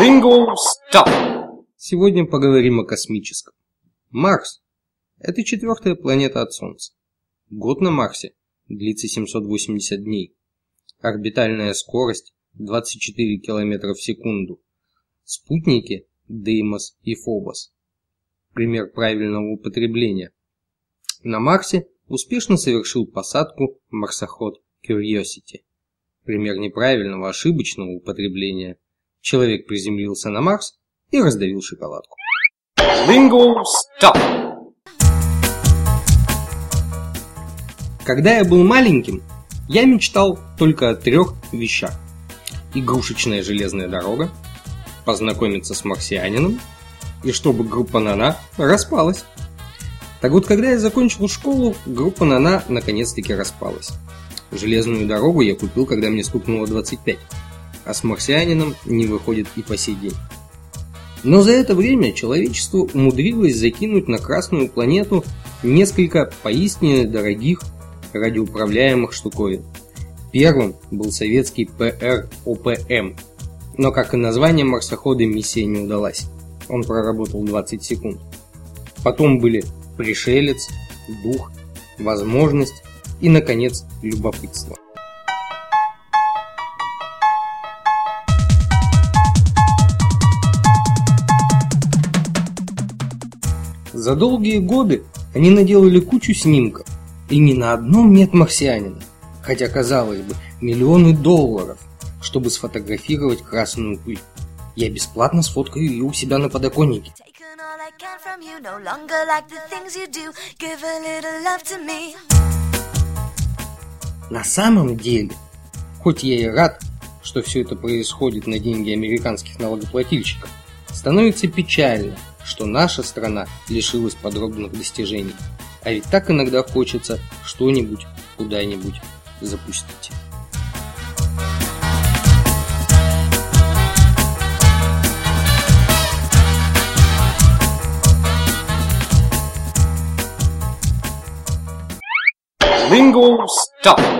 Lingo Stop. Сегодня поговорим о космическом. Марс – это четвертая планета от Солнца. Год на Марсе длится 780 дней. Орбитальная скорость 24 км в секунду. Спутники Деймос и Фобос. Пример правильного употребления. На Марсе успешно совершил посадку марсоход Curiosity. Пример неправильного ошибочного употребления – Человек приземлился на Марс и раздавил шоколадку. Lingo Stop. Когда я был маленьким, я мечтал только о трех вещах. Игрушечная железная дорога, познакомиться с марсианином и чтобы группа Нана распалась. Так вот, когда я закончил школу, группа Нана наконец-таки распалась. Железную дорогу я купил, когда мне стукнуло 25 а с марсианином не выходит и по сей день. Но за это время человечество умудрилось закинуть на Красную планету несколько поистине дорогих радиоуправляемых штуковин. Первым был советский ПР-ОПМ, но как и название марсохода миссия не удалась. Он проработал 20 секунд. Потом были пришелец, дух, возможность и, наконец, любопытство. За долгие годы они наделали кучу снимков, и ни на одном нет марсианина. Хотя, казалось бы, миллионы долларов, чтобы сфотографировать красную пыль. Я бесплатно сфоткаю ее у себя на подоконнике. На самом деле, хоть я и рад, что все это происходит на деньги американских налогоплательщиков, становится печально – что наша страна лишилась подробных достижений. А ведь так иногда хочется что-нибудь куда-нибудь запустить. Lingo Stop!